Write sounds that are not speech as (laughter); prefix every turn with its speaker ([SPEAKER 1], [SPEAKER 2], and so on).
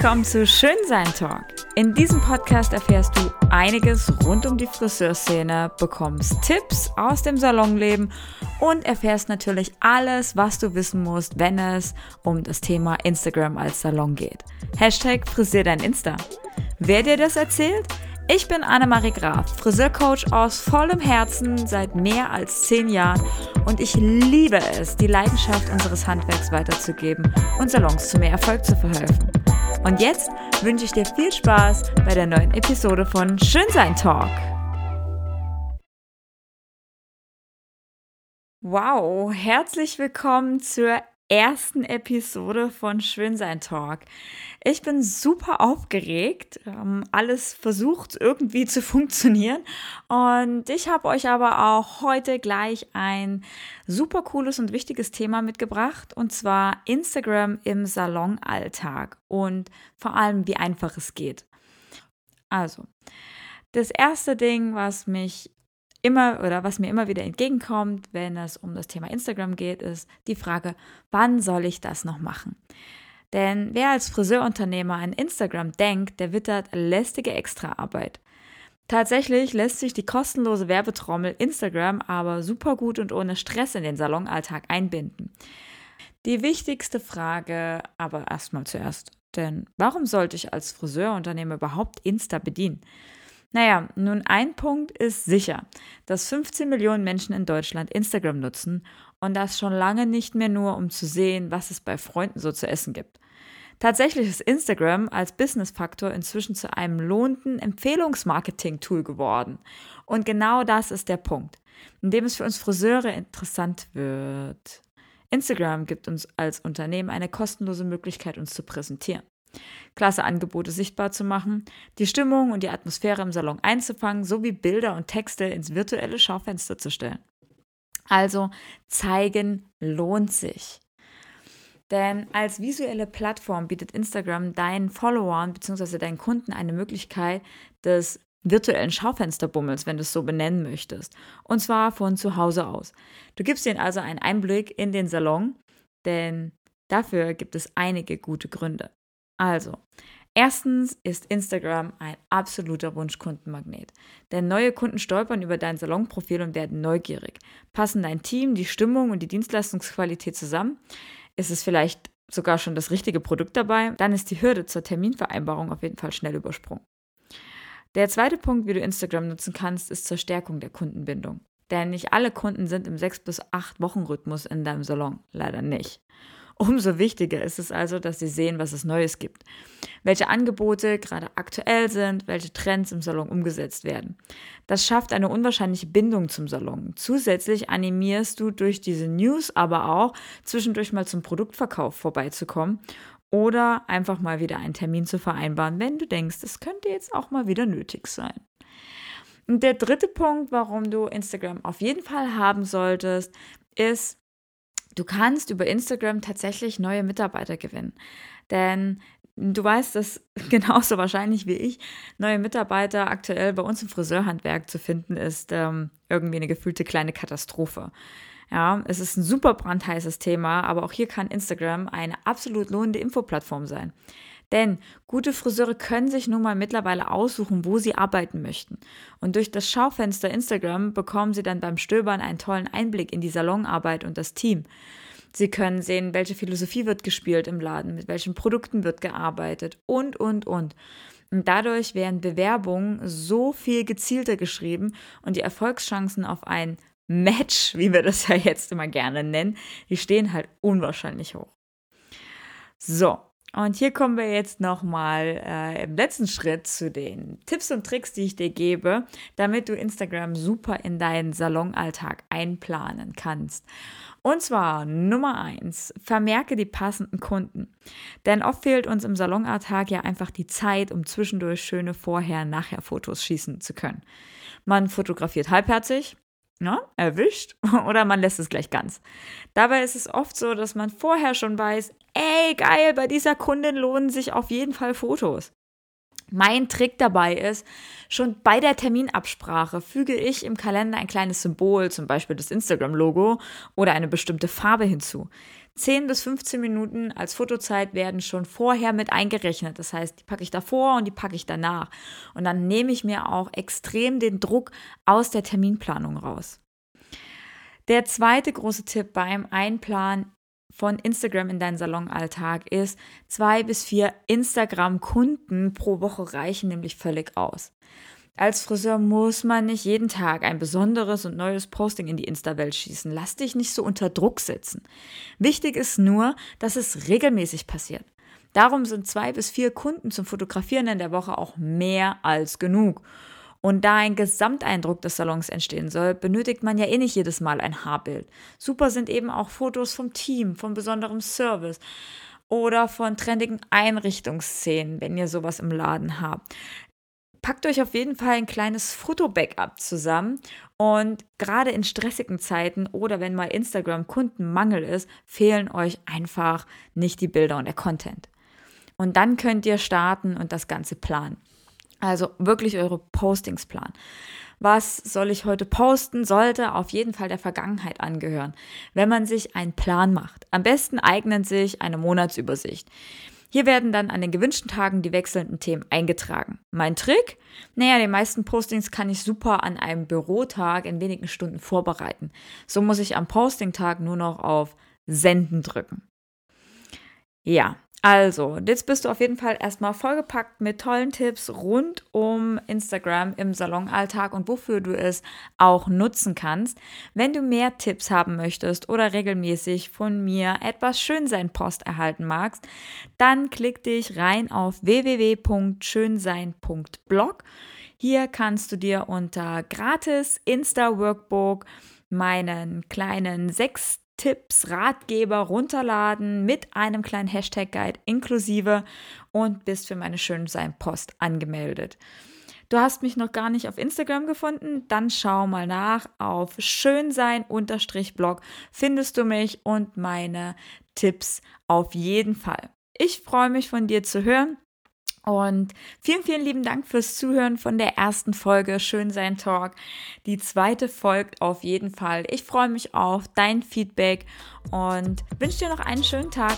[SPEAKER 1] Komm zu Schönsein Talk. In diesem Podcast erfährst du einiges rund um die Friseurszene, bekommst Tipps aus dem Salonleben und erfährst natürlich alles, was du wissen musst, wenn es um das Thema Instagram als Salon geht. Hashtag Frisier dein Insta. Wer dir das erzählt? Ich bin Annemarie Graf, Friseurcoach aus vollem Herzen seit mehr als zehn Jahren und ich liebe es, die Leidenschaft unseres Handwerks weiterzugeben und Salons zu mehr Erfolg zu verhelfen. Und jetzt wünsche ich dir viel Spaß bei der neuen Episode von Schönsein Talk. Wow, herzlich willkommen zur ersten Episode von Schönsein Talk. Ich bin super aufgeregt. Ähm, alles versucht irgendwie zu (laughs) funktionieren. Und ich habe euch aber auch heute gleich ein super cooles und wichtiges Thema mitgebracht. Und zwar Instagram im Salonalltag und vor allem, wie einfach es geht. Also, das erste Ding, was mich immer oder was mir immer wieder entgegenkommt, wenn es um das Thema Instagram geht, ist die Frage, wann soll ich das noch machen? Denn wer als Friseurunternehmer an Instagram denkt, der wittert lästige Extraarbeit. Tatsächlich lässt sich die kostenlose Werbetrommel Instagram aber super gut und ohne Stress in den Salonalltag einbinden. Die wichtigste Frage aber erstmal zuerst, denn warum sollte ich als Friseurunternehmer überhaupt Insta bedienen? Naja, nun ein Punkt ist sicher, dass 15 Millionen Menschen in Deutschland Instagram nutzen und das schon lange nicht mehr nur, um zu sehen, was es bei Freunden so zu essen gibt. Tatsächlich ist Instagram als Business-Faktor inzwischen zu einem lohnenden Empfehlungsmarketing-Tool geworden. Und genau das ist der Punkt, in dem es für uns Friseure interessant wird. Instagram gibt uns als Unternehmen eine kostenlose Möglichkeit, uns zu präsentieren klasse Angebote sichtbar zu machen, die Stimmung und die Atmosphäre im Salon einzufangen, sowie Bilder und Texte ins virtuelle Schaufenster zu stellen. Also zeigen lohnt sich. Denn als visuelle Plattform bietet Instagram deinen Followern bzw. deinen Kunden eine Möglichkeit des virtuellen Schaufensterbummels, wenn du es so benennen möchtest. Und zwar von zu Hause aus. Du gibst ihnen also einen Einblick in den Salon, denn dafür gibt es einige gute Gründe. Also, erstens ist Instagram ein absoluter Wunschkundenmagnet. Denn neue Kunden stolpern über dein Salonprofil und werden neugierig. Passen dein Team, die Stimmung und die Dienstleistungsqualität zusammen? Ist es vielleicht sogar schon das richtige Produkt dabei? Dann ist die Hürde zur Terminvereinbarung auf jeden Fall schnell übersprungen. Der zweite Punkt, wie du Instagram nutzen kannst, ist zur Stärkung der Kundenbindung. Denn nicht alle Kunden sind im 6 bis 8 Wochen Rhythmus in deinem Salon. Leider nicht. Umso wichtiger ist es also, dass sie sehen, was es Neues gibt, welche Angebote gerade aktuell sind, welche Trends im Salon umgesetzt werden. Das schafft eine unwahrscheinliche Bindung zum Salon. Zusätzlich animierst du durch diese News aber auch, zwischendurch mal zum Produktverkauf vorbeizukommen oder einfach mal wieder einen Termin zu vereinbaren, wenn du denkst, es könnte jetzt auch mal wieder nötig sein. Und der dritte Punkt, warum du Instagram auf jeden Fall haben solltest, ist, Du kannst über Instagram tatsächlich neue Mitarbeiter gewinnen. Denn du weißt das (laughs) genauso wahrscheinlich wie ich, neue Mitarbeiter aktuell bei uns im Friseurhandwerk zu finden, ist ähm, irgendwie eine gefühlte kleine Katastrophe. Ja, es ist ein super brandheißes Thema, aber auch hier kann Instagram eine absolut lohnende Infoplattform sein. Denn gute Friseure können sich nun mal mittlerweile aussuchen, wo sie arbeiten möchten. Und durch das Schaufenster Instagram bekommen sie dann beim Stöbern einen tollen Einblick in die Salonarbeit und das Team. Sie können sehen, welche Philosophie wird gespielt im Laden, mit welchen Produkten wird gearbeitet und, und, und. Und dadurch werden Bewerbungen so viel gezielter geschrieben und die Erfolgschancen auf ein Match, wie wir das ja jetzt immer gerne nennen, die stehen halt unwahrscheinlich hoch. So, und hier kommen wir jetzt nochmal äh, im letzten Schritt zu den Tipps und Tricks, die ich dir gebe, damit du Instagram super in deinen Salonalltag einplanen kannst. Und zwar Nummer eins, vermerke die passenden Kunden. Denn oft fehlt uns im Salonalltag ja einfach die Zeit, um zwischendurch schöne Vorher-Nachher-Fotos schießen zu können. Man fotografiert halbherzig, ne, erwischt (laughs) oder man lässt es gleich ganz. Dabei ist es oft so, dass man vorher schon weiß, ey, geil, bei dieser Kundin lohnen sich auf jeden Fall Fotos. Mein Trick dabei ist, schon bei der Terminabsprache füge ich im Kalender ein kleines Symbol, zum Beispiel das Instagram-Logo oder eine bestimmte Farbe hinzu. 10 bis 15 Minuten als Fotozeit werden schon vorher mit eingerechnet. Das heißt, die packe ich davor und die packe ich danach. Und dann nehme ich mir auch extrem den Druck aus der Terminplanung raus. Der zweite große Tipp beim Einplanen von Instagram in deinen Salonalltag ist, zwei bis vier Instagram-Kunden pro Woche reichen nämlich völlig aus. Als Friseur muss man nicht jeden Tag ein besonderes und neues Posting in die Insta-Welt schießen. Lass dich nicht so unter Druck setzen. Wichtig ist nur, dass es regelmäßig passiert. Darum sind zwei bis vier Kunden zum Fotografieren in der Woche auch mehr als genug. Und da ein Gesamteindruck des Salons entstehen soll, benötigt man ja eh nicht jedes Mal ein Haarbild. Super sind eben auch Fotos vom Team, von besonderem Service oder von trendigen Einrichtungsszenen, wenn ihr sowas im Laden habt packt euch auf jeden Fall ein kleines Foto-Backup zusammen und gerade in stressigen Zeiten oder wenn mal Instagram Kundenmangel ist, fehlen euch einfach nicht die Bilder und der Content. Und dann könnt ihr starten und das Ganze planen. Also wirklich eure Postings planen. Was soll ich heute posten? Sollte auf jeden Fall der Vergangenheit angehören, wenn man sich einen Plan macht. Am besten eignet sich eine Monatsübersicht. Hier werden dann an den gewünschten Tagen die wechselnden Themen eingetragen. Mein Trick? Naja, die meisten Postings kann ich super an einem Bürotag in wenigen Stunden vorbereiten. So muss ich am Postingtag nur noch auf Senden drücken. Ja, also, jetzt bist du auf jeden Fall erstmal vollgepackt mit tollen Tipps rund um Instagram im Salonalltag und wofür du es auch nutzen kannst. Wenn du mehr Tipps haben möchtest oder regelmäßig von mir etwas Schönsein-Post erhalten magst, dann klick dich rein auf www.schönsein.blog. Hier kannst du dir unter gratis Insta-Workbook meinen kleinen sechs Tipps, Ratgeber runterladen mit einem kleinen Hashtag-Guide inklusive und bist für meine Schönsein-Post angemeldet. Du hast mich noch gar nicht auf Instagram gefunden? Dann schau mal nach. Auf schönsein-blog findest du mich und meine Tipps auf jeden Fall. Ich freue mich von dir zu hören. Und vielen, vielen lieben Dank fürs Zuhören von der ersten Folge Schön sein Talk. Die zweite folgt auf jeden Fall. Ich freue mich auf dein Feedback und wünsche dir noch einen schönen Tag.